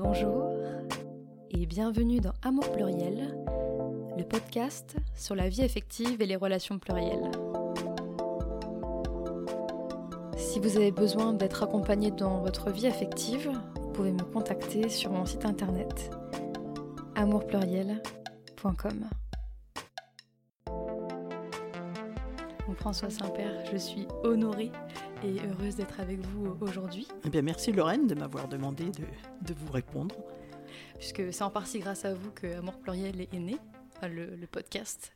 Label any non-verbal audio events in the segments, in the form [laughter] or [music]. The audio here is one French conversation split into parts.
Bonjour et bienvenue dans Amour pluriel, le podcast sur la vie affective et les relations plurielles. Si vous avez besoin d'être accompagné dans votre vie affective, vous pouvez me contacter sur mon site internet amourpluriel.com. François Saint-Père, je suis honorée et heureuse d'être avec vous aujourd'hui. Eh bien, merci Lorraine de m'avoir demandé de, vous répondre. Puisque c'est en partie grâce à vous que Amour Pluriel est né, le, podcast.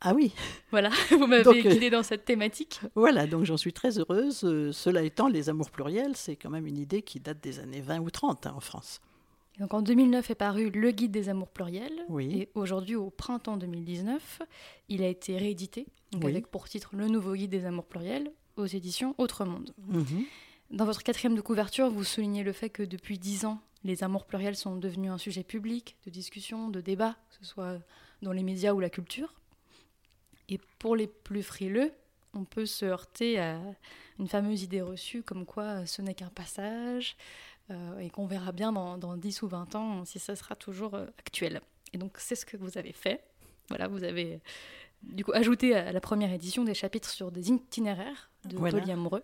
Ah oui. Voilà, [laughs] vous m'avez guidée dans cette thématique. Voilà, donc j'en suis très heureuse. Euh, cela étant, les amours pluriels, c'est quand même une idée qui date des années 20 ou 30 hein, en France. Donc en 2009 est paru Le Guide des amours pluriels. Oui. Et aujourd'hui, au printemps 2019, il a été réédité avec pour titre Le Nouveau Guide des amours pluriels aux éditions Autre Monde. Mhm. Dans votre quatrième de couverture, vous soulignez le fait que depuis dix ans, les amours pluriels sont devenus un sujet public de discussion, de débat, que ce soit dans les médias ou la culture. Et pour les plus frileux, on peut se heurter à une fameuse idée reçue comme quoi ce n'est qu'un passage, euh, et qu'on verra bien dans, dans, 10 ou 20 ans si ça sera toujours euh, actuel. Et donc c'est ce que vous avez fait. Voilà, vous avez du coup ajouté à la première édition des chapitres sur des itinéraires de polyamoureux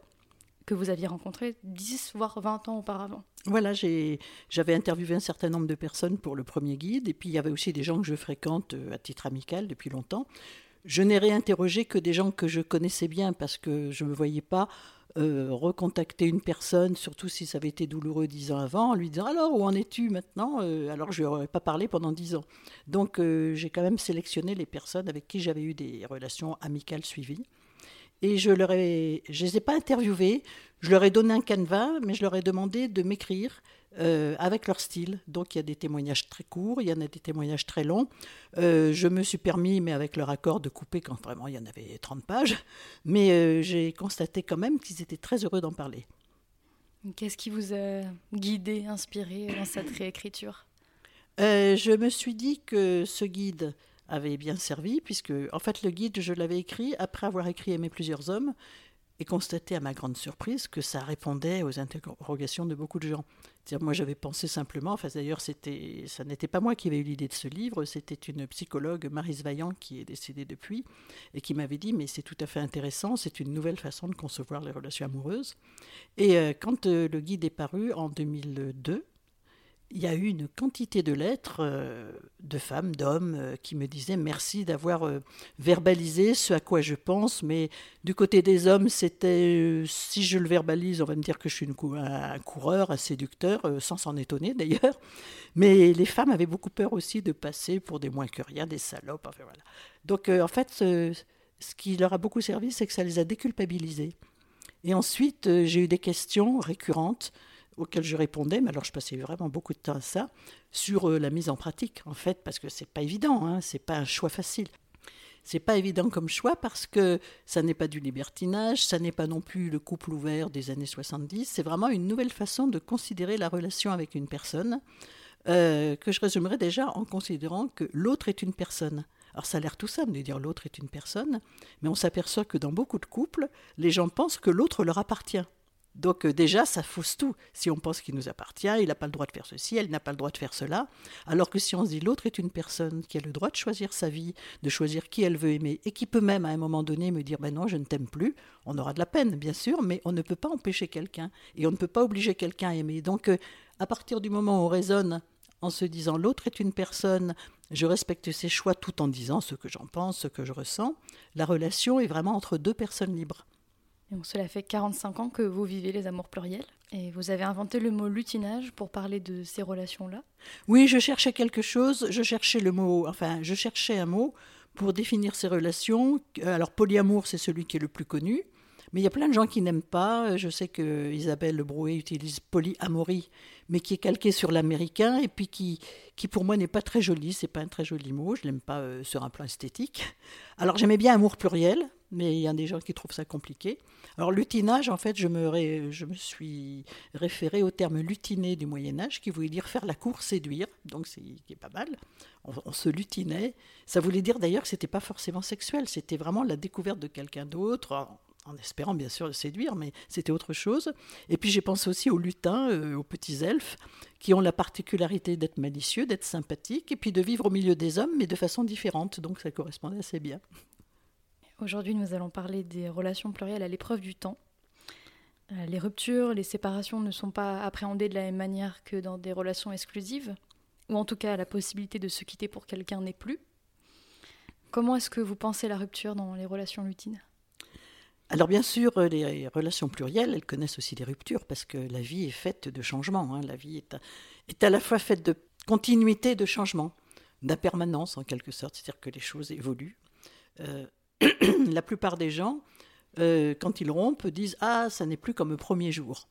que vous aviez rencontrés 10 voire 20 ans auparavant. Voilà, j'avais interviewé un certain nombre de personnes pour le premier guide, et puis il y avait aussi des gens que je fréquente euh, à titre amical depuis longtemps. Je n'ai réinterrogé que des gens que je connaissais bien parce que je ne me voyais pas euh, recontacter une personne, surtout si ça avait été douloureux dix ans avant, en lui disant alors où en es-tu maintenant euh, Alors je n'aurais pas parlé pendant dix ans. Donc euh, j'ai quand même sélectionné les personnes avec qui j'avais eu des relations amicales suivies. Et je leur ai, je les ai pas interviewés, je leur ai donné un canevas, mais je leur ai demandé de m'écrire euh, avec leur style. Donc il y a des témoignages très courts, il y en a des témoignages très longs. Euh, je me suis permis, mais avec leur accord, de couper quand vraiment il y en avait 30 pages. Mais euh, j'ai constaté quand même qu'ils étaient très heureux d'en parler. Qu'est-ce qui vous a guidé, inspiré dans cette réécriture? Je me suis dit que ce guide avait bien servi, puisque en fait le guide, je l'avais écrit après avoir écrit Aimer plusieurs hommes, et constaté à ma grande surprise que ça répondait aux interrogations de beaucoup de gens. Moi, j'avais pensé simplement, enfin d'ailleurs, c'était, ça n'était pas moi qui avais eu l'idée de ce livre, c'était une psychologue, Marise Vaillant, qui est décédée depuis, et qui m'avait dit, mais c'est tout à fait intéressant, c'est une nouvelle façon de concevoir les relations amoureuses. Et euh, quand euh, le guide est paru en 2002, il y a eu une quantité de lettres euh, de femmes, d'hommes euh, qui me disaient merci d'avoir euh, verbalisé ce à quoi je pense, mais du côté des hommes, c'était si je le verbalise, on va me dire que je suis un coureur, un séducteur, sans s'en étonner d'ailleurs. Mais les femmes avaient beaucoup peur aussi de passer pour des moins que rien, des salopes. Enfin, voilà. Donc en fait, ce, qui leur a beaucoup servi, c'est que ça les a déculpabilisés. Et ensuite, j'ai eu des questions récurrentes auxquelles je répondais, mais alors je passais vraiment beaucoup de temps à ça, sur euh, la mise en pratique, en fait, parce que c'est pas évident, hein, c'est pas un choix facile. C'est pas évident comme choix parce que ça n'est pas du libertinage, ça n'est pas non plus le couple ouvert des années 70, c'est vraiment une nouvelle façon de considérer la relation avec une personne, euh, que je résumerai déjà en considérant que l'autre est une personne. Alors ça a l'air tout simple de dire l'autre est une personne, mais on s'aperçoit que dans beaucoup de couples, les gens pensent que l'autre leur appartient. Donc euh, déjà, ça fausse tout. Si on pense qu'il nous appartient, il n'a pas le droit de faire ceci, elle n'a pas le droit de faire cela. Alors que si on se dit l'autre est une personne qui a le droit de choisir sa vie, de choisir qui elle veut aimer, et qui peut même à un moment donné me dire ben non, je ne t'aime plus, on aura de la peine, bien sûr, mais on ne peut pas empêcher quelqu'un, et on ne peut pas obliger quelqu'un à aimer. Donc euh, à partir du moment où on raisonne en se disant l'autre est une personne, je respecte ses choix tout en disant ce que j'en pense, ce que je ressens, la relation est vraiment entre deux personnes libres cela fait 45 ans que vous vivez les amours pluriels et vous avez inventé le mot lutinage pour parler de ces relations-là. Oui, je cherchais quelque chose, je cherchais le mot, enfin, je cherchais un mot pour définir ces relations. Alors, polyamour, c'est celui qui est le plus connu. Mais il y a plein de gens qui n'aiment pas. Je sais que Isabelle Brouet utilise polyamorie, mais qui est calqué sur l'américain et puis qui, qui pour moi n'est pas très joli. C'est pas un très joli mot. Je l'aime pas euh, sur un plan esthétique. Alors j'aimais bien amour pluriel, mais il y a des gens qui trouvent ça compliqué. Alors lutinage, en fait, je me, suis référé au terme lutiné du Moyen Âge, qui voulait dire faire la cour, séduire, donc c'est pas mal. On, se lutinait. Ça voulait dire d'ailleurs que c'était pas forcément sexuel, c'était vraiment la découverte de quelqu'un d'autre en espérant bien sûr le séduire, mais c'était autre chose. Et puis j'ai pensé aussi aux lutins, euh, aux petits elfes, qui ont la particularité d'être malicieux, d'être sympathiques, et puis de vivre au milieu des hommes, mais de façon différente. Donc ça correspondait assez bien. Aujourd'hui, nous allons parler des relations plurielles à l'épreuve du temps. Euh, les ruptures, les séparations ne sont pas appréhendées de la même manière que dans des relations exclusives, ou en tout cas la possibilité de se quitter pour quelqu'un n'est plus. Comment est-ce que vous pensez la rupture dans les relations lutines? Alors bien sûr, euh, les relations plurielles, elles connaissent aussi des ruptures parce que la vie est faite de changements. Hein. La vie est à, la fois faite de continuité, de changement, d'impermanence en quelque sorte, c'est-à-dire que les choses évoluent. Euh, [coughs] la plupart des gens, euh, quand ils rompent, disent Ah, ça n'est plus comme au premier jour.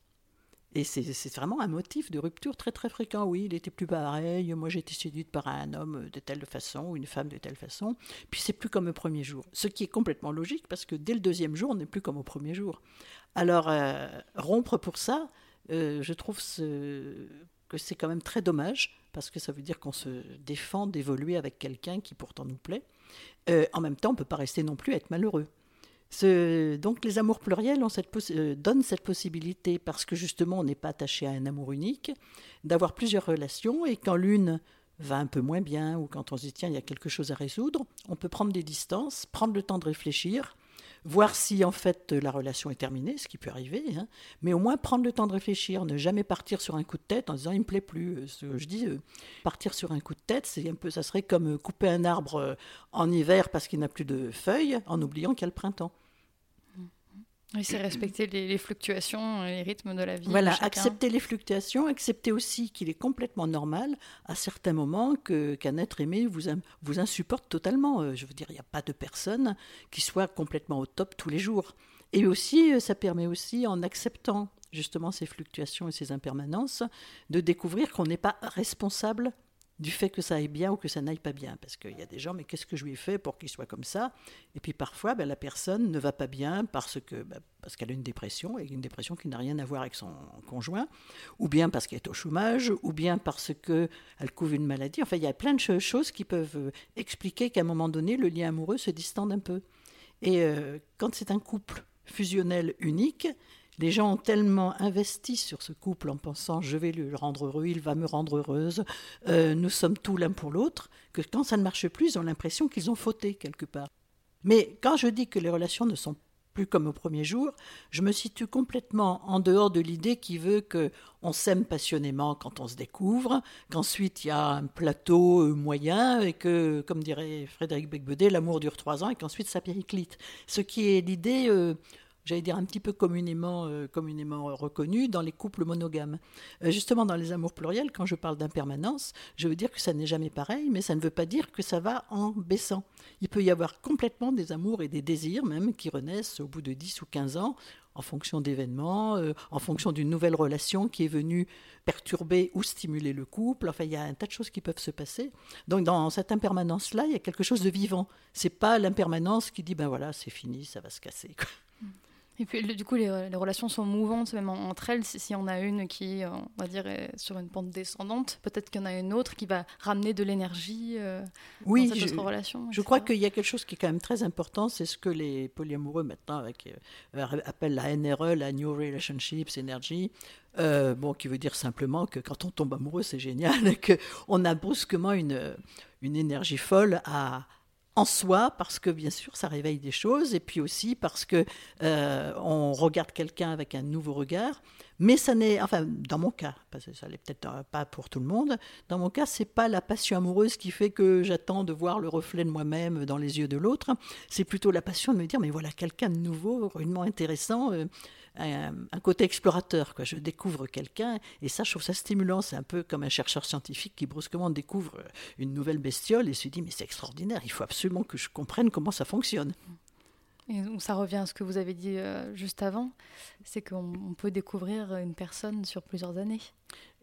Et c'est vraiment un motif de rupture très très fréquent. Oui, il était plus pareil. Moi, j'ai été séduite par un homme de telle façon ou une femme de telle façon. Puis c'est plus comme au premier jour. Ce qui est complètement logique parce que dès le deuxième jour, on n'est plus comme au premier jour. Alors, euh, rompre pour ça, euh, je trouve que c'est quand même très dommage parce que ça veut dire qu'on se défend d'évoluer avec quelqu'un qui pourtant nous plaît. Euh, en même temps, on ne peut pas rester non plus à être malheureux donc les amours pluriels euh, donnent cette possibilité parce que justement on n'est pas attaché à un amour unique, d'avoir plusieurs relations et quand l'une va un peu moins bien ou quand on se dit tiens il y a quelque chose à résoudre, on peut prendre des distances, prendre le temps de réfléchir, voir si en fait la relation est terminée, ce qui peut arriver, hein, mais au moins prendre le temps de réfléchir, ne jamais partir sur un coup de tête en disant il me plaît plus. Euh, ce je dis, euh, partir sur un coup de tête, c'est un peu, ça serait comme couper un arbre en hiver parce qu'il n'a plus de feuilles en oubliant qu'il y a le printemps. Oui, c'est respecter les, fluctuations, les rythmes de la vie. Voilà, accepter les fluctuations, accepter aussi qu'il est complètement normal à certains moments que, qu'un être aimé vous, vous insupporte totalement. Euh, je veux dire, il n'y a pas de personne qui soit complètement au top tous les jours. Et aussi, euh, ça permet aussi, en acceptant justement ces fluctuations et ces impermanences, de découvrir qu'on n'est pas responsable du fait que ça aille bien ou que ça n'aille pas bien. Parce qu'il y a des gens, mais qu'est-ce que je lui ai fait pour qu'il soit comme ça? Et puis parfois, ben, la personne ne va pas bien ben, parce qu'elle a une dépression, et une dépression qui n'a rien à voir avec son conjoint, ou bien parce qu'elle est au chômage, ou bien parce qu'elle couvre une maladie. Enfin, il y a plein de choses qui peuvent euh, expliquer qu'à un moment donné, le lien amoureux se distende un peu. Et euh, quand c'est un couple fusionnel unique, les gens ont tellement investi sur ce couple en pensant je vais le rendre heureux, il va me rendre heureuse, euh, nous sommes tout l'un pour l'autre, que quand ça ne marche plus, ils ont l'impression qu'ils ont fauté quelque part. Mais quand je dis que les relations ne sont plus comme au premier jour, je me situe complètement en dehors de l'idée qui veut que on s'aime passionnément quand on se découvre, qu'ensuite il y a un plateau euh, moyen et que, comme dirait Frédéric Becbaudet, l'amour dure trois ans et qu'ensuite ça périclite. Ce qui est l'idée euh, j'allais dire un petit peu communément, euh, communément reconnu dans les couples monogames. Euh, justement, dans les amours pluriels, quand je parle d'impermanence, je veux dire que ça n'est jamais pareil, mais ça ne veut pas dire que ça va en baissant. Il peut y avoir complètement des amours et des désirs même qui renaissent au bout de 10 ou 15 ans en fonction d'événements, euh, en fonction d'une nouvelle relation qui est venue perturber ou stimuler le couple. Enfin, il y a un tas de choses qui peuvent se passer. Donc, dans cette impermanence-là, il y a quelque chose de vivant. C'est pas l'impermanence qui dit ben voilà, c'est fini, ça va se casser. Et puis, du coup, les, relations sont mouvantes, même entre elles. Si, on a une qui, on va dire, est sur une pente descendante, peut-être qu'il y en a une autre qui va ramener de l'énergie euh, oui, dans cette je, autre relation. Je crois qu'il y a quelque chose qui est quand même très important, c'est ce que les polyamoureux maintenant avec, euh, appellent la NRE, la New Relationships Energy. Euh, bon, qui veut dire simplement que quand on tombe amoureux, c'est génial, [laughs] qu'on a brusquement une, une énergie folle à, en soi, parce que bien sûr, ça réveille des choses, et puis aussi parce que euh, on regarde quelqu'un avec un nouveau regard. Mais ça n'est, enfin, dans mon cas, parce que ça n'est peut-être euh, pas pour tout le monde. Dans mon cas, c'est pas la passion amoureuse qui fait que j'attends de voir le reflet de moi-même dans les yeux de l'autre. C'est plutôt la passion de me dire, mais voilà, quelqu'un de nouveau, rudement intéressant. Euh, un, côté explorateur. Je découvre quelqu'un et ça, je trouve ça stimulant. C'est un peu comme un chercheur scientifique qui brusquement découvre une nouvelle bestiole et se dit mais c'est extraordinaire, il faut absolument que je comprenne comment ça fonctionne. Et ça revient à ce que vous avez dit euh, juste avant, c'est qu'on peut découvrir une personne sur plusieurs années.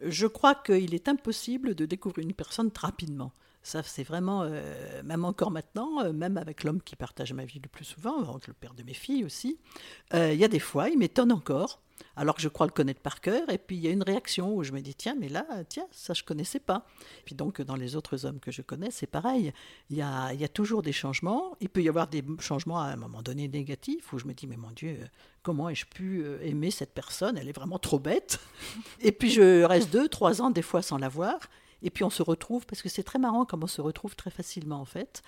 Je crois qu'il est impossible de découvrir une personne rapidement. Ça, c'est vraiment, euh, même encore maintenant, euh, même avec l'homme qui partage ma vie le plus souvent, avec le père de mes filles aussi, euh, il y a des fois, il m'étonne encore alors que je crois le connaître par cœur, et puis il y a une réaction où je me dis tiens, mais là, tiens, ça je connaissais pas. Puis donc dans les autres hommes que je connais, c'est pareil. Il y, a, y a toujours des changements. Il peut y avoir des changements à un moment donné négatifs où je me dis mais mon Dieu, comment ai-je pu euh, aimer cette personne Elle est vraiment trop bête. Et puis je reste deux, trois ans des fois sans la voir. Et puis on se retrouve, parce que c'est très marrant comme on se retrouve très facilement en fait.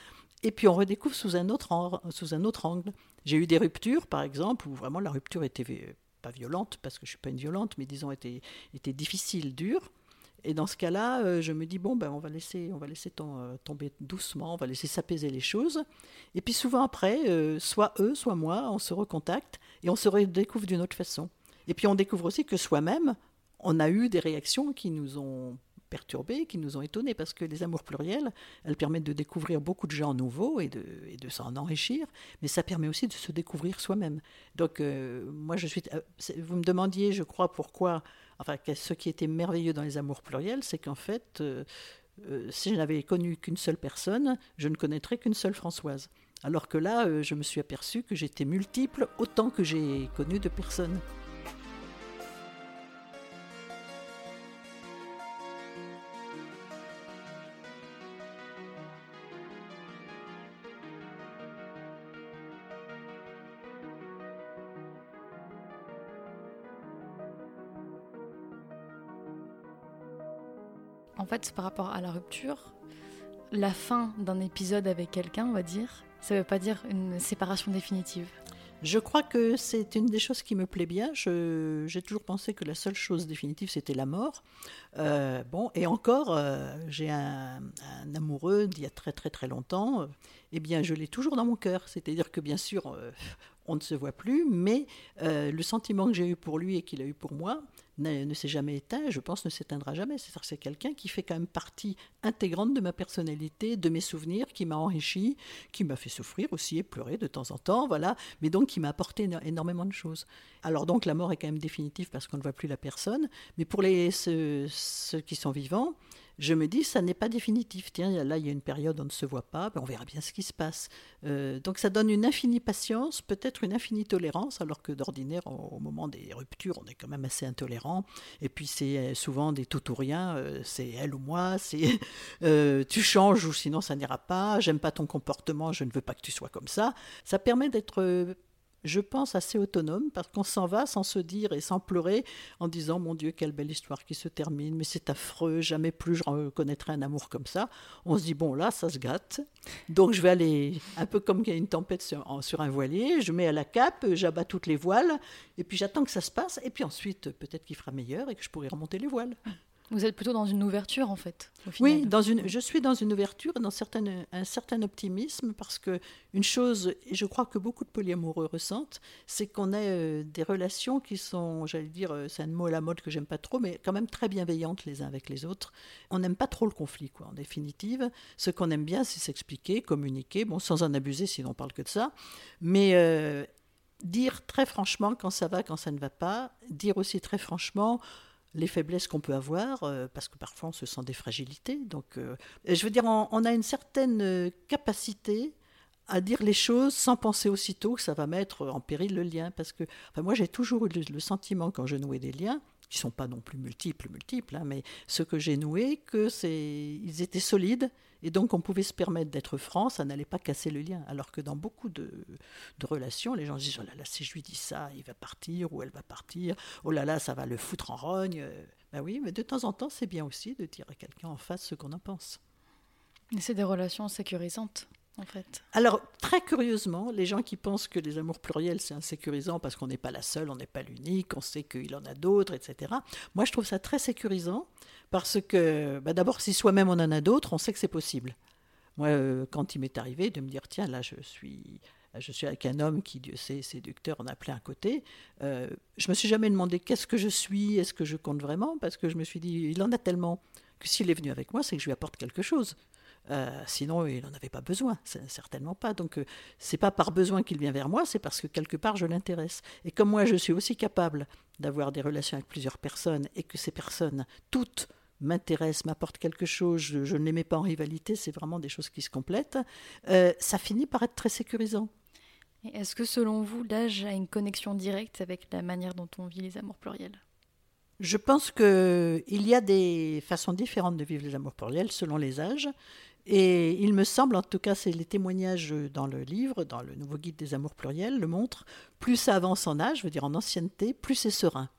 Et puis on redécouvre sous un autre, sous un autre angle. J'ai eu des ruptures, par exemple, où vraiment la rupture était pas violente, parce que je suis pas une violente, mais disons était, était difficile, dure. Et dans ce cas-là, euh, je me dis bon ben on va laisser, on va laisser euh, tomber doucement, on va laisser s'apaiser les choses. Et puis souvent après, euh, soit eux, soit moi, on se recontacte et on se redécouvre d'une autre façon. Et puis on découvre aussi que soi-même, on a eu des réactions qui nous ont perturbés, qui nous ont étonnés, parce que les amours pluriels, elles permettent de découvrir beaucoup de gens nouveaux et de, et de s'en enrichir, mais ça permet aussi de se découvrir soi-même. Donc, euh, moi, je suis. Euh, vous me demandiez, je crois, pourquoi. Enfin, ce qui était merveilleux dans les amours pluriels, c'est qu'en fait, euh, si je n'avais connu qu'une seule personne, je ne connaîtrais qu'une seule Françoise. Alors que là, je me suis aperçu que j'étais multiple autant que j'ai connu de personnes. En fait, par rapport à la rupture, la fin d'un épisode avec quelqu'un, on va dire, ça ne veut pas dire une séparation définitive. Je crois que c'est une des choses qui me plaît bien. J'ai toujours pensé que la seule chose définitive, c'était la mort. Euh, bon, et encore, euh, j'ai un, amoureux d'il y a très très très longtemps. eh bien, je l'ai toujours dans mon cœur. C'est-à-dire que bien sûr, euh, on ne se voit plus, mais le sentiment que j'ai eu pour lui et qu'il a eu pour moi, ne, s'est jamais éteint je pense ne s'éteindra jamais. C'est-à-dire c'est quelqu'un qui fait quand même partie intégrante de ma personnalité, de mes souvenirs, qui m'a enrichi, qui m'a fait souffrir aussi et pleurer de temps en temps, voilà, mais donc qui m'a apporté énormément de choses. Alors donc la mort est quand même définitive parce qu'on ne voit plus la personne, mais pour les, ceux qui sont vivants, je me dis, ça n'est pas définitif. Tiens, là, il y a une période où on ne se voit pas, ben, on verra bien ce qui se passe. Euh, donc ça donne une infinie patience, peut-être une infinie tolérance, alors que d'ordinaire, au, moment des ruptures, on est quand même assez intolérant. Et puis c'est euh, souvent des tout ou rien, euh, c'est elle ou moi, c'est [laughs] tu changes ou sinon ça n'ira pas, j'aime pas ton comportement, je ne veux pas que tu sois comme ça. Ça permet d'être je pense, assez autonome, parce qu'on s'en va sans se dire et sans pleurer, en disant Mon Dieu, quelle belle histoire qui se termine, mais c'est affreux, jamais plus je reconnaîtrai un amour comme ça. On se dit Bon, là, ça se gâte. Donc je vais aller, un peu comme qu'il y a une tempête sur, sur un voilier, je mets à la cape, j'abats toutes les voiles, et puis j'attends que ça se passe, et puis ensuite, peut-être qu'il fera meilleur et que je pourrai remonter les voiles. Vous êtes plutôt dans une ouverture en fait. Oui, dans une, je suis dans une ouverture dans un certain optimisme parce que une chose, et je crois que beaucoup de polyamoureux ressentent, c'est qu'on a euh, des relations qui sont, j'allais dire, euh, c'est un mot à la mode que j'aime pas trop, mais quand même très bienveillantes les uns avec les autres. On n'aime pas trop le conflit, quoi. En définitive, ce qu'on aime bien, c'est s'expliquer, communiquer, bon, sans en abuser, sinon on parle que de ça, mais euh, dire très franchement quand ça va, quand ça ne va pas, dire aussi très franchement les faiblesses qu'on peut avoir, euh, parce que parfois on se sent des fragilités. Donc, euh, je veux dire, on, a une certaine euh, capacité à dire les choses sans penser aussitôt que ça va mettre en péril le lien. Parce que moi, j'ai toujours eu le, sentiment, quand je nouais des liens, qui sont pas non plus multiples, multiples, hein, mais ce que j'ai noué, que c'est, ils étaient solides et donc on pouvait se permettre d'être franc, ça n'allait pas casser le lien. Alors que dans beaucoup de, relations, les gens se disent oh là là, si je lui dis ça, il va partir ou elle va partir. Oh là là, ça va le foutre en rogne. Ben oui, mais de temps en temps, c'est bien aussi de dire à quelqu'un en face ce qu'on en pense. c'est des relations sécurisantes. Alors, très curieusement, les gens qui pensent que les amours pluriels, c'est insécurisant parce qu'on n'est pas la seule, on n'est pas l'unique, on sait qu'il en a d'autres, etc. Moi, je trouve ça très sécurisant parce que, bah, d'abord, si soi-même on en a d'autres, on sait que c'est possible. Moi, euh, quand il m'est arrivé de me dire, tiens, là, je suis, je suis avec un homme qui, Dieu sait, séducteur, on a plein à côté, euh, je me suis jamais demandé qu'est-ce que je suis, est-ce que je compte vraiment, parce que je me suis dit, il en a tellement que s'il est venu avec moi, c'est que je lui apporte quelque chose. Euh, sinon, il n'en avait pas besoin, certainement pas. Donc, euh, c'est pas par besoin qu'il vient vers moi, c'est parce que quelque part je l'intéresse. Et comme moi, je suis aussi capable d'avoir des relations avec plusieurs personnes et que ces personnes, toutes, m'intéresse, m'apporte quelque chose, je, ne les mets pas en rivalité, c'est vraiment des choses qui se complètent, euh, ça finit par être très sécurisant. Est-ce que selon vous, l'âge a une connexion directe avec la manière dont on vit les amours pluriels? Je pense qu'il y a des façons différentes de vivre les amours pluriels selon les âges. Et il me semble, en tout cas, c'est les témoignages dans le livre, dans le nouveau guide des amours pluriels, le montrent, plus ça avance en âge, je veux dire en ancienneté, plus c'est serein.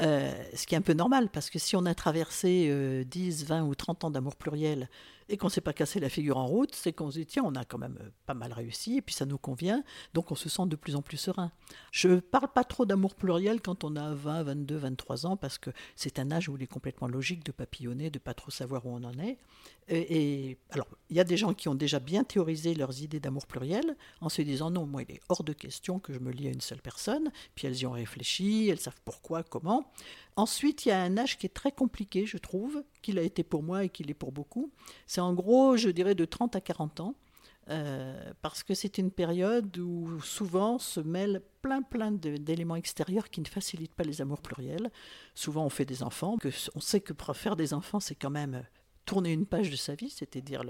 Euh, ce qui est un peu normal, parce que si on a traversé 10, euh, 20 ou 30 ans d'amour pluriel et qu'on ne s'est pas cassé la figure en route, c'est qu'on se dit, tiens, on a quand même euh, pas mal réussi, et puis ça nous convient, donc on se sent de plus en plus serein. Je ne parle pas trop d'amour pluriel quand on a 20, 22, 23 ans, parce que c'est un âge où il est complètement logique de papillonner, de pas trop savoir où on en est. Et, alors, il y a des gens qui ont déjà bien théorisé leurs idées d'amour pluriel, en se disant, non, moi, il est hors de question que je me lie à une seule personne, puis elles y ont réfléchi, elles savent pourquoi, comment. Ensuite, il y a un âge qui est très compliqué, je trouve, qu'il a été pour moi et qu'il est pour beaucoup. C'est en gros, je dirais, de 30 à 40 ans. Euh, parce que c'est une période où souvent se mêlent plein plein d'éléments extérieurs qui ne facilitent pas les amours pluriels. Souvent on fait des enfants, que on sait que faire des enfants c'est quand même tourner une page de sa vie, c'est-à-dire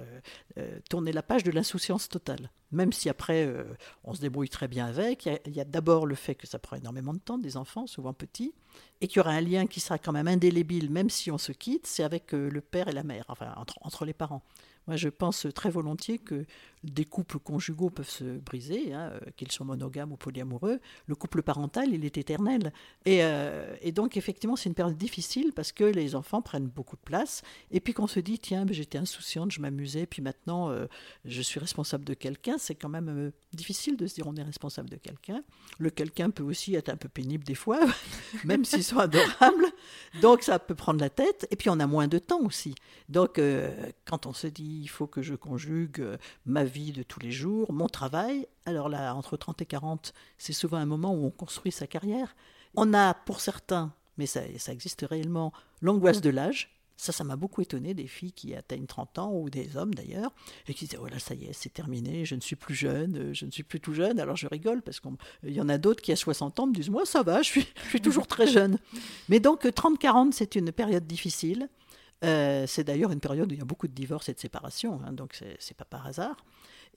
euh, tourner la page de l'insouciance totale. Même si après, euh, on se débrouille très bien avec, il y a, d'abord le fait que ça prend énormément de temps, des enfants, souvent petits, et qu'il y aura un lien qui sera quand même indélébile, même si on se quitte, c'est avec euh, le père et la mère, enfin entre les parents. Moi, je pense très volontiers que des couples conjugaux peuvent se briser, hein, euh, qu'ils soient monogames ou polyamoureux. Le couple parental, il est éternel. Et, euh, donc, effectivement, c'est une période difficile parce que les enfants prennent beaucoup de place. Et puis qu'on se dit, tiens, j'étais insouciante, je m'amusais, puis maintenant, euh, je suis responsable de quelqu'un. C'est quand même difficile de se dire, on est responsable de quelqu'un. Le quelqu'un peut aussi être un peu pénible des fois, [laughs] même s'ils sont adorables. Donc, ça peut prendre la tête. Et puis, on a moins de temps aussi. Donc, quand on se dit, il faut que je conjugue ma de tous les jours, mon travail. Alors là, entre 30 et 40, c'est souvent un moment où on construit sa carrière. On a, pour certains, mais ça, existe réellement, l'angoisse de l'âge. Ça, ça m'a beaucoup étonné, des filles qui atteignent 30 ans, ou des hommes d'ailleurs, et qui disaient, voilà, ça y est, c'est terminé, je ne suis plus jeune, euh, je ne suis plus tout jeune. Alors je rigole, parce qu'il y en a d'autres qui, à 60 ans, me disent, moi, ça va, je suis, je suis toujours très jeune. Mais donc, 30-40, c'est une période difficile. Euh, c'est d'ailleurs une période où il y a beaucoup de divorces et de séparations, hein, donc c'est pas par hasard.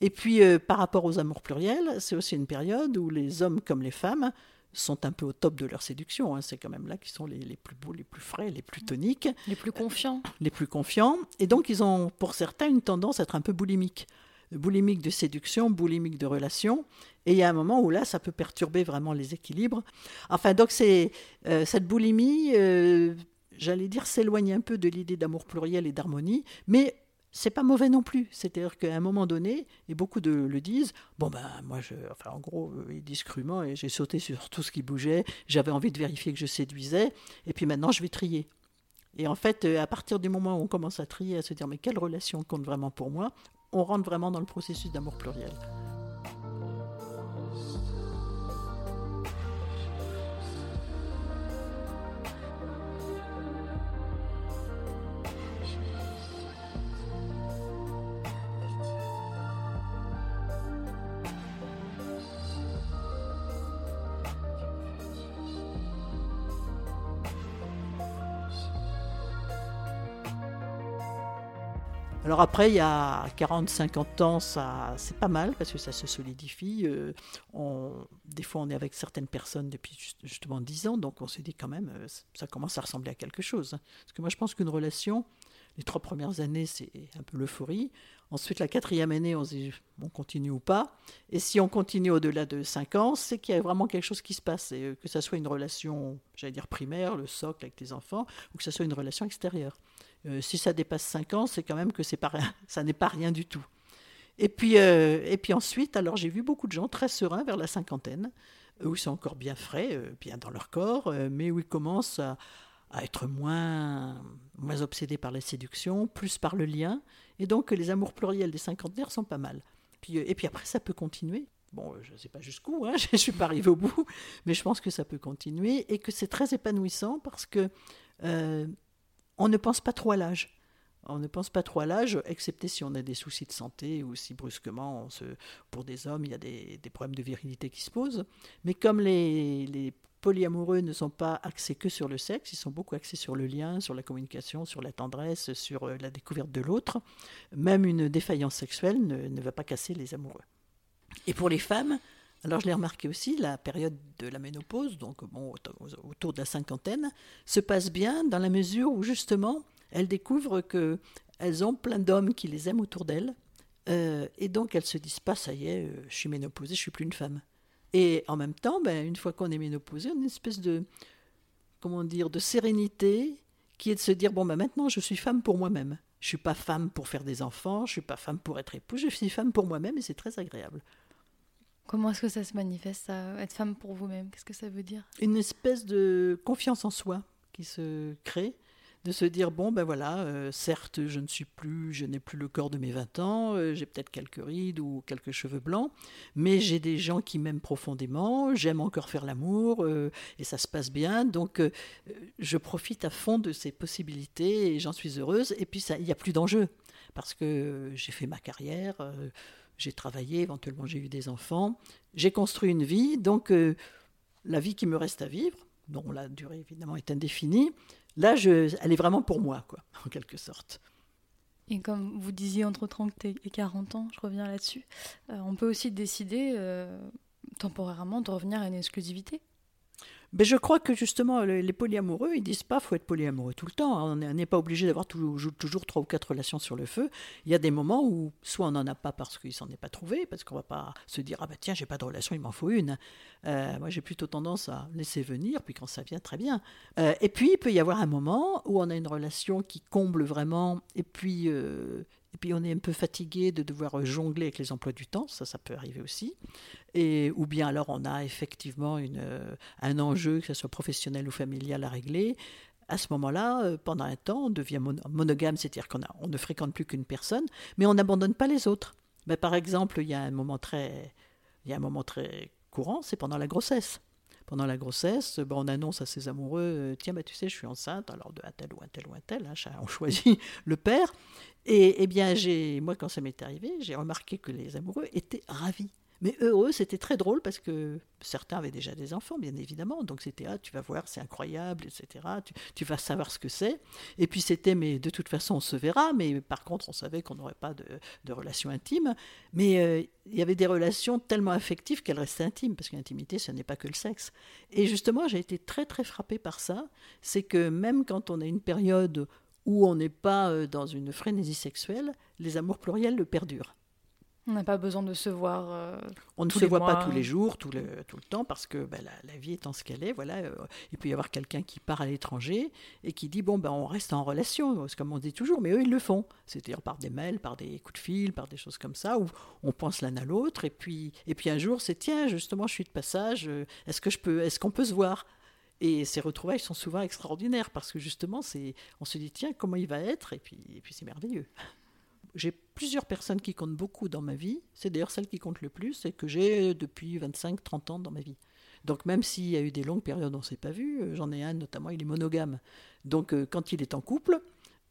Et puis, euh, par rapport aux amours pluriels, c'est aussi une période où les hommes comme les femmes sont un peu au top de leur séduction. Hein. C'est quand même là qu'ils sont les, les, plus beaux, les plus frais, les plus toniques. Les plus confiants. Les plus confiants. Et donc, ils ont, pour certains, une tendance à être un peu boulimiques. Boulimique de séduction, boulimique de relation. Et il y a un moment où là, ça peut perturber vraiment les équilibres. Enfin, donc, c'est euh, cette boulimie, euh, j'allais dire, s'éloigne un peu de l'idée d'amour pluriel et d'harmonie, mais c'est pas mauvais non plus. C'est-à-dire qu'à un moment donné, et beaucoup de le disent, bon ben moi, je, enfin en gros, euh, ils disent crûment, et j'ai sauté sur tout ce qui bougeait, j'avais envie de vérifier que je séduisais, et puis maintenant je vais trier. Et en fait, euh, à partir du moment où on commence à trier, à se dire mais quelle relation compte vraiment pour moi, on rentre vraiment dans le processus d'amour pluriel. Alors après, il y a 40-50 ans, ça, c'est pas mal parce que ça se solidifie. Euh, des fois, on est avec certaines personnes depuis justement 10 ans, donc on se dit quand même, euh, ça commence à ressembler à quelque chose. Parce que moi, je pense qu'une relation, les trois premières années, c'est un peu l'euphorie. Ensuite, la quatrième année, on se dit, on continue ou pas. Et si on continue au-delà de 5 ans, c'est qu'il y a vraiment quelque chose qui se passe. Euh, que ça soit une relation, j'allais dire primaire, le socle avec tes enfants, ou que ça soit une relation extérieure. Euh, si ça dépasse 5 ans, c'est quand même que pas [laughs] ça n'est pas rien du tout. Et puis, euh, et puis ensuite, alors j'ai vu beaucoup de gens très sereins vers la cinquantaine, où ils sont encore bien frais, euh, bien dans leur corps, mais où ils commencent à, être moins, moins obsédés par la séduction, plus par le lien. Et donc les amours pluriels des cinquantenaires sont pas mal. Puis, et puis après, ça peut continuer. Bon, je ne sais pas jusqu'où, hein, [laughs] je ne suis pas arrivé au bout, mais je pense que ça peut continuer et que c'est très épanouissant parce que on ne pense pas trop à l'âge. On ne pense pas trop à l'âge, excepté si on a des soucis de santé ou si brusquement, pour des hommes, il y a des, problèmes de virilité qui se posent. Mais comme les, polyamoureux ne sont pas axés que sur le sexe, ils sont beaucoup axés sur le lien, sur la communication, sur la tendresse, sur euh, la découverte de l'autre, même une défaillance sexuelle ne, ne va pas casser les amoureux. Et pour les femmes, Alors je l'ai remarqué aussi, la période de la ménopause, donc bon, autour de la cinquantaine, se passe bien dans la mesure où justement elles découvrent que elles ont plein d'hommes qui les aiment autour d'elles, euh, et donc elles se disent pas ça y est, euh, je suis ménopausée, je suis plus une femme. Et en même temps, ben, une fois qu'on est ménopausée, on a une espèce de comment dire de sérénité qui est de se dire bon ben maintenant je suis femme pour moi-même. Je suis pas femme pour faire des enfants, je suis pas femme pour être épouse, je suis femme pour moi-même et c'est très agréable. Comment est-ce que ça se manifeste, être femme pour vous-même? Qu'est-ce que ça veut dire? Une espèce de confiance en soi qui se crée, de se dire bon ben voilà, euh, certes je ne suis plus, je n'ai plus le corps de mes 20 ans, euh, j'ai peut-être quelques rides ou quelques cheveux blancs, mais j'ai des gens qui m'aiment profondément, j'aime encore faire l'amour euh, et ça se passe bien, donc je profite à fond de ces possibilités et j'en suis heureuse. Et puis il n'y a plus d'enjeu parce que j'ai fait ma carrière j'ai travaillé, éventuellement j'ai eu des enfants, j'ai construit une vie, donc euh, la vie qui me reste à vivre, dont la durée évidemment est indéfinie, là, elle est vraiment pour moi, quoi, en quelque sorte. Et comme vous disiez entre 30 et 40 ans, je reviens là-dessus, euh, on peut aussi décider euh, temporairement de revenir à une exclusivité ben, je crois que justement, les polyamoureux, ils disent pas faut être polyamoureux tout le temps. On n'est pas obligé d'avoir toujours, toujours trois ou quatre relations sur le feu. Il y a des moments où soit on n'en a pas parce qu'il s'en est pas trouvé, parce qu'on va pas se dire ah ben tiens j'ai pas de relation, il m'en faut une. Euh, moi j'ai plutôt tendance à laisser venir, puis quand ça vient très bien. Euh, et puis il peut y avoir un moment où on a une relation qui comble vraiment, et puis euh, et puis on est un peu fatigué de devoir jongler avec les emplois du temps, ça, ça peut arriver aussi. Et, ou bien alors on a effectivement une, euh, un enjeu, que ce soit professionnel ou familial, à régler. À ce moment-là, euh, pendant un temps, on devient monogame, c'est-à-dire qu'on on ne fréquente plus qu'une personne, mais on n'abandonne pas les autres. Mais par exemple, il y a un il y a un moment très courant, c'est pendant la grossesse pendant la grossesse, ben, on annonce à ses amoureux euh, Tiens, ben, tu sais, je suis enceinte, alors de un tel ou un tel ou un tel, hein, on [laughs] choisit le père. Et eh bien, moi, quand ça m'est arrivé, j'ai remarqué que les amoureux étaient ravis. Mais eux, c'était très drôle parce que certains avaient déjà des enfants, bien évidemment. Donc c'était, ah, tu vas voir, c'est incroyable, etc. Tu, vas savoir ce que c'est. Et puis c'était, mais de toute façon, on se verra. Mais par contre, on savait qu'on n'aurait pas de, de relations intimes. Mais euh, il y avait des relations tellement affectives qu'elles restaient intimes, parce que l'intimité, ce n'est pas que le sexe. Et justement, j'ai été très, très frappée par ça. C'est que même quand on a une période où on n'est pas euh, dans une frénésie sexuelle, les amours pluriels le perdurent. On n'a pas besoin de se voir. Euh, on ne se voit pas tous les jours, tout le, tout le temps, parce que ben, la, vie étant ce qu'elle est, voilà, euh, il peut y avoir quelqu'un qui part à l'étranger et qui dit bon ben on reste en relation, c'est comme on dit toujours, mais eux ils le font, c'est-à-dire par des mails, par des coups de fil, par des choses comme ça, où on pense l'un à l'autre, et puis et puis un jour c'est tiens justement je suis de passage, euh, est-ce que je peux, est-ce qu'on peut se voir? Et ces retrouvailles sont souvent extraordinaires parce que justement, c'est, on se dit tiens comment il va être? Et puis, et puis c'est merveilleux j'ai plusieurs personnes qui comptent beaucoup dans ma vie. C'est d'ailleurs celle qui compte le plus et que j'ai depuis 25-30 ans dans ma vie. Donc même s'il y a eu des longues périodes où on ne s'est pas vu, euh, j'en ai un notamment, il est monogame. Donc euh, quand il est en couple,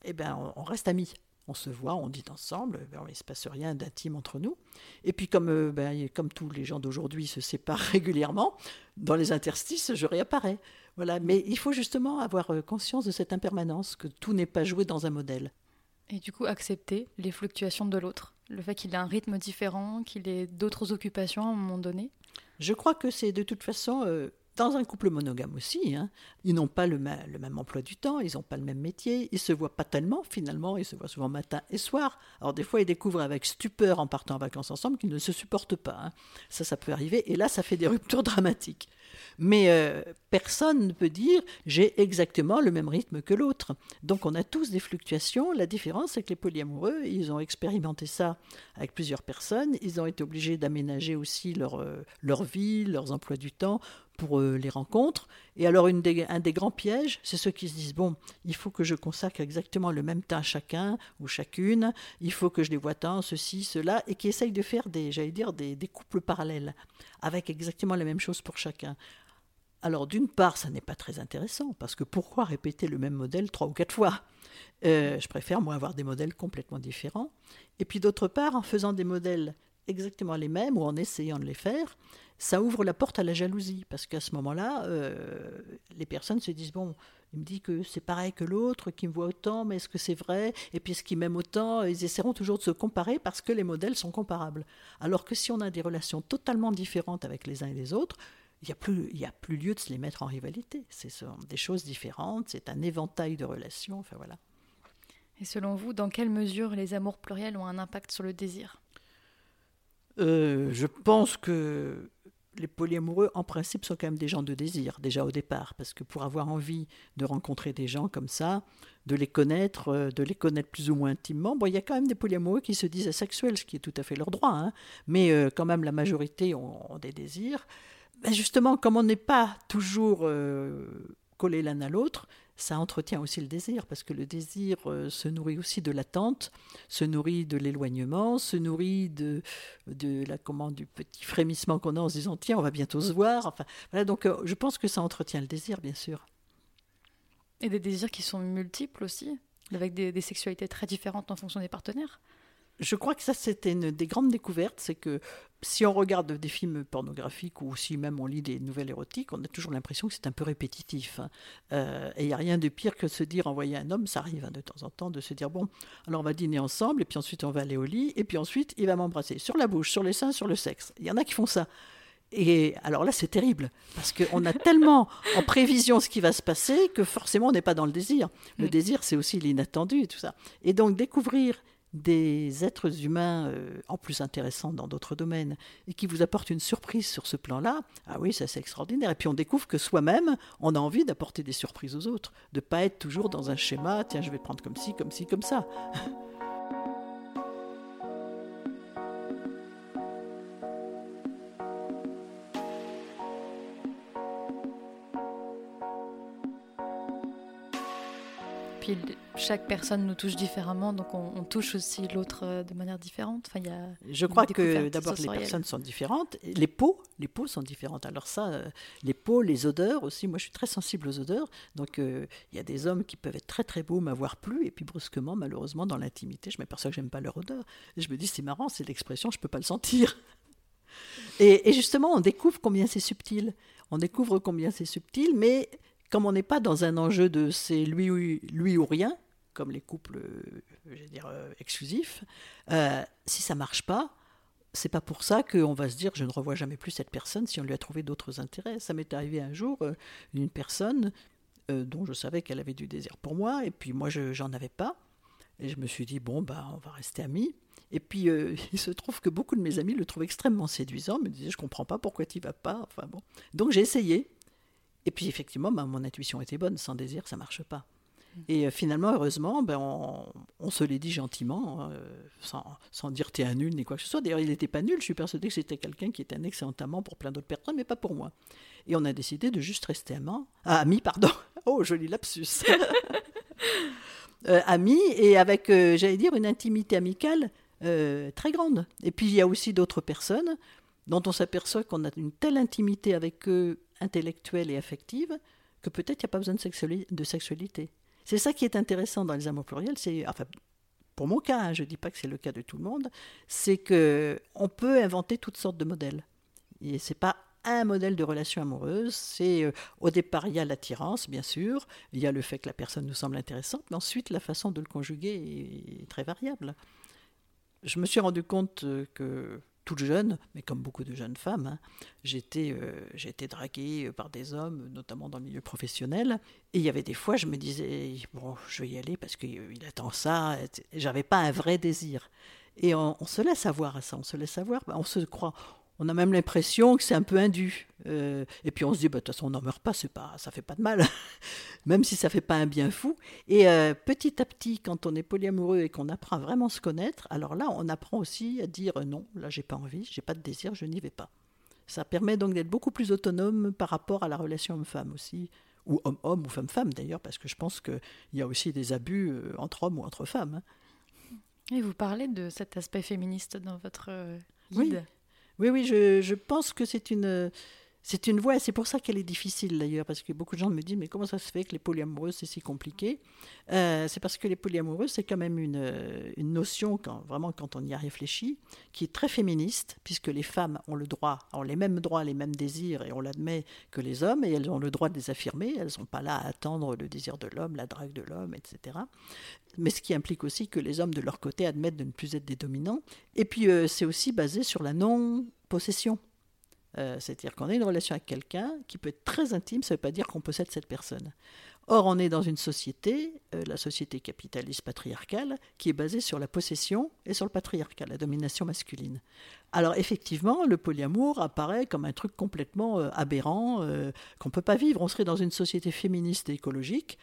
eh ben, on, reste amis. On se voit, on dit ensemble, ben, il ne se passe rien d'intime entre nous. Et puis comme, euh, ben, comme tous les gens d'aujourd'hui se séparent [laughs] régulièrement, dans les interstices, je réapparais. Voilà. Mais il faut justement avoir conscience de cette impermanence, que tout n'est pas joué dans un modèle. Et du coup, accepter les fluctuations de l'autre, le fait qu'il ait un rythme différent, qu'il ait d'autres occupations à un moment donné. Je crois que c'est de toute façon euh, dans un couple monogame aussi. Hein. ils n'ont pas le, même emploi du temps, ils n'ont pas le même métier, ils se voient pas tellement finalement, ils se voient souvent matin et soir. Alors des fois, ils découvrent avec stupeur en partant en vacances ensemble qu'ils ne se supportent pas. Hein. Ça, ça peut arriver, et là, ça fait des ruptures [laughs] dramatiques. Mais euh, personne ne peut dire j'ai exactement le même rythme que l'autre. Donc on a tous des fluctuations. La différence, c'est que les polyamoureux, ils ont expérimenté ça avec plusieurs personnes. Ils ont été obligés d'aménager aussi leur, euh, leur vie, leurs emplois du temps pour euh, les rencontres. Et alors, un des grands pièges, c'est ceux qui se disent, bon, il faut que je consacre exactement le même temps à chacun ou chacune, il faut que je les vois tant, ceci, cela, et qui essayent de faire des, j'allais dire, des, des couples parallèles, avec exactement la même chose pour chacun. Alors d'une part, ça n'est pas très intéressant, parce que pourquoi répéter le même modèle trois ou quatre fois? Euh, Je préfère, moi, avoir des modèles complètement différents. Et puis d'autre part, en faisant des modèles exactement les mêmes ou en essayant de les faire, ça ouvre la porte à la jalousie parce qu'à ce moment-là, euh, les personnes se disent bon, il me dit que c'est pareil que l'autre, qui me voit autant, mais est-ce que c'est vrai? Et puis est-ce qu'il m'aime autant? Ils essaieront toujours de se comparer parce que les modèles sont comparables. Alors que si on a des relations totalement différentes avec les uns et les autres, il n'y a, plus, il a plus lieu de se les mettre en rivalité. Ce sont des choses différentes, c'est un éventail de relations, enfin voilà. Et selon vous, dans quelle mesure les amours pluriels ont un impact sur le désir? Euh, Je pense que les polyamoureux, en principe, sont quand même des gens de désir, déjà au départ, parce que pour avoir envie de rencontrer des gens comme ça, de les connaître, euh, de les connaître plus ou moins intimement, bon, il y a quand même des polyamoureux qui se disent asexuels, ce qui est tout à fait leur droit, hein, mais euh, quand même la majorité ont, des désirs. Justement, comme on n'est pas toujours euh, collés l'un à l'autre, ça entretient aussi le désir, parce que le désir euh, se nourrit aussi de l'attente, se nourrit de l'éloignement, se nourrit de, de la commande du petit frémissement qu'on a en se disant tiens, on va bientôt se voir. Enfin, voilà, donc euh, je pense que ça entretient le désir, bien sûr. Et des désirs qui sont multiples aussi, avec des sexualités très différentes en fonction des partenaires je crois que ça, c'était une des grandes découvertes, c'est que si on regarde des films pornographiques ou si même on lit des nouvelles érotiques, on a toujours l'impression que c'est un peu répétitif. Hein. Euh, et il n'y a rien de pire que de se dire, envoyer un homme, ça arrive hein, de temps en temps, de se dire, bon, alors on va dîner ensemble, et puis ensuite on va aller au lit, et puis ensuite il va m'embrasser sur la bouche, sur les seins, sur le sexe. Il y en a qui font ça. Et alors là, c'est terrible, parce qu'on a [laughs] tellement en prévision ce qui va se passer que forcément on n'est pas dans le désir. Le mm. désir, c'est aussi l'inattendu et tout ça. Et donc découvrir des êtres humains euh, en plus intéressants dans d'autres domaines et qui vous apportent une surprise sur ce plan-là, ah oui, ça c'est extraordinaire. Et puis on découvre que soi-même, on a envie d'apporter des surprises aux autres, de pas être toujours dans un schéma, tiens, je vais prendre comme ci, comme ci, comme ça. puis chaque personne nous touche différemment, donc on, touche aussi l'autre euh, de manière différente. Enfin, y a Je crois que d'abord les personnes sont différentes, les peaux, les peaux sont différentes. Alors ça, euh, les peaux, les odeurs aussi. Moi, je suis très sensible aux odeurs, donc euh, il y a des hommes qui peuvent être très très beaux, m'avoir plu, et puis brusquement, malheureusement, dans l'intimité, je m'aperçois que j'aime pas leur odeur. Et je me dis, c'est marrant, c'est l'expression, je peux pas le sentir. [laughs] et, et justement, on découvre combien c'est subtil. On découvre combien c'est subtil, mais comme on n'est pas dans un enjeu de c'est lui, lui ou rien, comme les couples, euh, je dire, euh, exclusifs, euh, si ça marche pas, c'est pas pour ça qu'on va se dire je ne revois jamais plus cette personne si on lui a trouvé d'autres intérêts. Ça m'est arrivé un jour, une personne dont je savais qu'elle avait du désir pour moi, et puis moi je j'en avais pas, et je me suis dit bon bah on va rester amis. Et puis [laughs] il se trouve que beaucoup de mes amis le trouvent extrêmement séduisant, me disaient je comprends pas pourquoi tu vas pas. Enfin bon, donc j'ai essayé. Et puis effectivement, bah, mon intuition était bonne, sans désir, ça marche pas. Mm. Et euh, finalement, heureusement, ben, on, se l'est dit gentiment, euh, sans, sans, dire t'es un nul ni quoi que ce soit. D'ailleurs, il n'était pas nul, je suis persuadé que c'était quelqu'un qui était un excellent amant pour plein d'autres personnes, mais pas pour moi. Et on a décidé de juste rester amant, ah, amis, pardon. [laughs] Oh, joli lapsus. [laughs] [laughs] euh, amis, et avec, euh, j'allais dire, une intimité amicale très grande. Et puis, il y a aussi d'autres personnes dont on s'aperçoit qu'on a une telle intimité avec eux intellectuelle et affective que peut-être il n'y a pas besoin de, sexualité. C'est ça qui est intéressant dans les amours pluriels, c'est enfin pour mon cas, hein, je ne dis pas que c'est le cas de tout le monde, c'est que on peut inventer toutes sortes de modèles. Et c'est pas un modèle de relation amoureuse, c'est euh, au départ il y a l'attirance bien sûr, il y a le fait que la personne nous semble intéressante, mais ensuite la façon de le conjuguer est très variable. Je me suis rendu compte euh, que toute jeune, mais comme beaucoup de jeunes femmes, hein, euh, j'ai été draguée par des hommes, notamment dans le milieu professionnel. Et il y avait des fois, je me disais, bon, je vais y aller parce qu'il attend ça. J'avais pas un vrai désir. Et on, on, se laisse avoir à ça, on se laisse avoir. On se croit, on a même l'impression que c'est un peu indu. Euh, et puis on se dit, bah, de toute façon, on n'en meurt pas, c'est pas, ça fait pas de mal, [laughs] même si ça fait pas un bien fou. Et euh, petit à petit, quand on est polyamoureux et qu'on apprend à vraiment se connaître, alors là, on apprend aussi à dire non, là, j'ai pas envie, j'ai pas de désir, je n'y vais pas. Ça permet donc d'être beaucoup plus autonome par rapport à la relation homme-femme aussi, ou homme-homme ou femme-femme d'ailleurs, parce que je pense qu'il y a aussi des abus euh, entre hommes ou entre femmes. Hein. Et vous parlez de cet aspect féministe dans votre guide. Oui, oui, je, je pense que c'est une, c'est une voie, c'est pour ça qu'elle est difficile d'ailleurs, parce que beaucoup de gens me disent, mais comment ça se fait que les polyamoureux, c'est si compliqué? Euh, C'est parce que les polyamoureux, c'est quand même une, euh, notion, vraiment quand on y a réfléchi, qui est très féministe, puisque les femmes ont le droit, ont les mêmes droits, les mêmes désirs, et on l'admet que les hommes, et elles ont le droit de les affirmer, elles ne sont pas là à attendre le désir de l'homme, la drague de l'homme, etc. Mais ce qui implique aussi que les hommes, de leur côté, admettent de ne plus être des dominants. Et puis, euh, c'est aussi basé sur la non-possession. Euh, c'est-à-dire qu'on a une relation avec quelqu'un qui peut être très intime, ça ne veut pas dire qu'on possède cette personne. Or, on est dans une société, euh, la société capitaliste patriarcale, qui est basée sur la possession et sur le patriarcat, la domination masculine. Alors, effectivement, le polyamour apparaît comme un truc complètement euh, aberrant, qu'on ne peut pas vivre. On serait dans une société féministe et écologique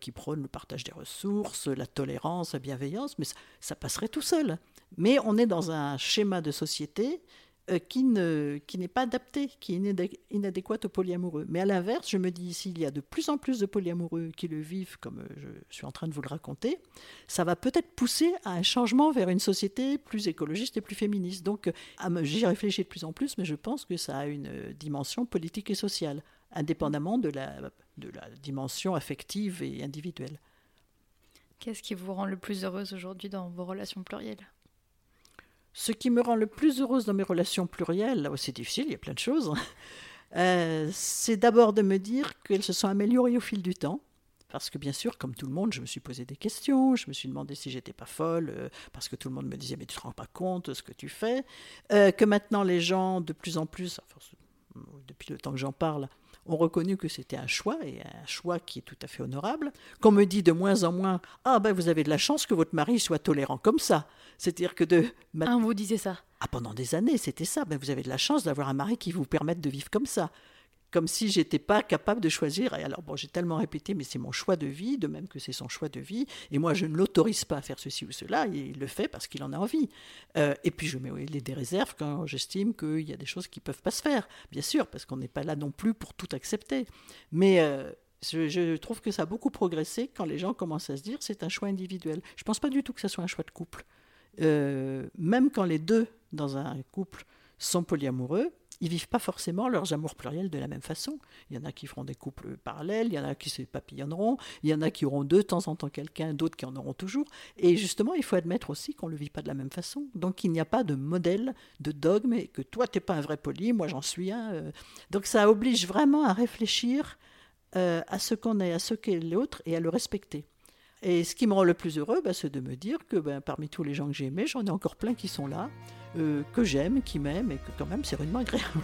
qui prône le partage des ressources, la tolérance, la bienveillance, mais ça passerait tout seul. Mais on est dans un schéma de société qui, ne, qui n'est pas adapté, qui est inadéquate au polyamoureux. Mais à l'inverse, je me dis, s'il y a de plus en plus de polyamoureux qui le vivent comme euh, je suis en train de vous le raconter, ça va peut-être pousser à un changement vers une société plus écologiste et plus féministe. Donc, j'y réfléchis de plus en plus, mais je pense que ça a une dimension politique et sociale, indépendamment de la, de la dimension affective et individuelle. Qu'est-ce qui vous rend le plus heureuse aujourd'hui dans vos relations plurielles? Ce qui me rend le plus heureuse dans mes relations plurielles, là c'est difficile, il y a plein de choses, [laughs] euh, c'est d'abord de me dire qu'elles se sont améliorées au fil du temps. Parce que bien sûr, comme tout le monde, je me suis posé des questions, je me suis demandé si j'étais pas folle, euh, parce que tout le monde me disait mais tu te rends pas compte de ce que tu fais, euh, que maintenant les gens de plus en plus, depuis le temps que j'en parle, ont reconnu que c'était un choix, et un choix qui est tout à fait honorable, qu'on me dit de moins en moins Ah ben vous avez de la chance que votre mari soit tolérant comme ça. C'est-à-dire que de. Ah, vous disiez ça Ah, pendant des années, c'était ça. Ben, vous avez de la chance d'avoir un mari qui vous permette de vivre comme ça comme si j'étais pas capable de choisir. Et alors, bon, j'ai tellement répété, mais c'est mon choix de vie, de même que c'est son choix de vie. Et moi, je ne l'autorise pas à faire ceci ou cela. Et il le fait parce qu'il en a envie. Euh, et puis, je mets des réserves quand j'estime qu'il y a des choses qui peuvent pas se faire. Bien sûr, parce qu'on n'est pas là non plus pour tout accepter. Mais euh, je, trouve que ça a beaucoup progressé quand les gens commencent à se dire c'est un choix individuel. Je pense pas du tout que ça soit un choix de couple. Euh, même quand les deux dans un couple sont polyamoureux, ils vivent pas forcément leurs amours pluriels de la même façon. Il y en a qui feront des couples parallèles, il y en a qui se papillonneront, il y en a qui auront de temps en temps quelqu'un, d'autres qui en auront toujours. Et justement, il faut admettre aussi qu'on ne le vit pas de la même façon. Donc il n'y a pas de modèle, de dogme, et que toi, tu n'es pas un vrai poly, moi j'en suis un. Euh. Donc ça oblige vraiment à réfléchir euh, à ce qu'on est, à ce qu'est l'autre, et à le respecter. Et ce qui me rend le plus heureux, bah, c'est de me dire que ben, parmi tous les gens que j'ai aimés, j'en ai encore plein qui sont là, euh, que j'aime, qui m'aiment, et que quand même c'est vraiment agréable. [laughs]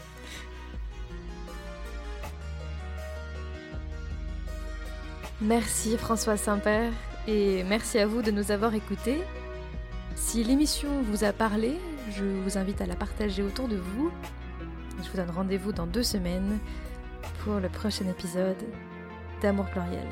Merci François Saint-Père, et merci à vous de nous avoir écoutés. Si l'émission vous a parlé, je vous invite à la partager autour de vous. Je vous donne rendez-vous dans deux semaines pour le prochain épisode d'Amour Pluriel.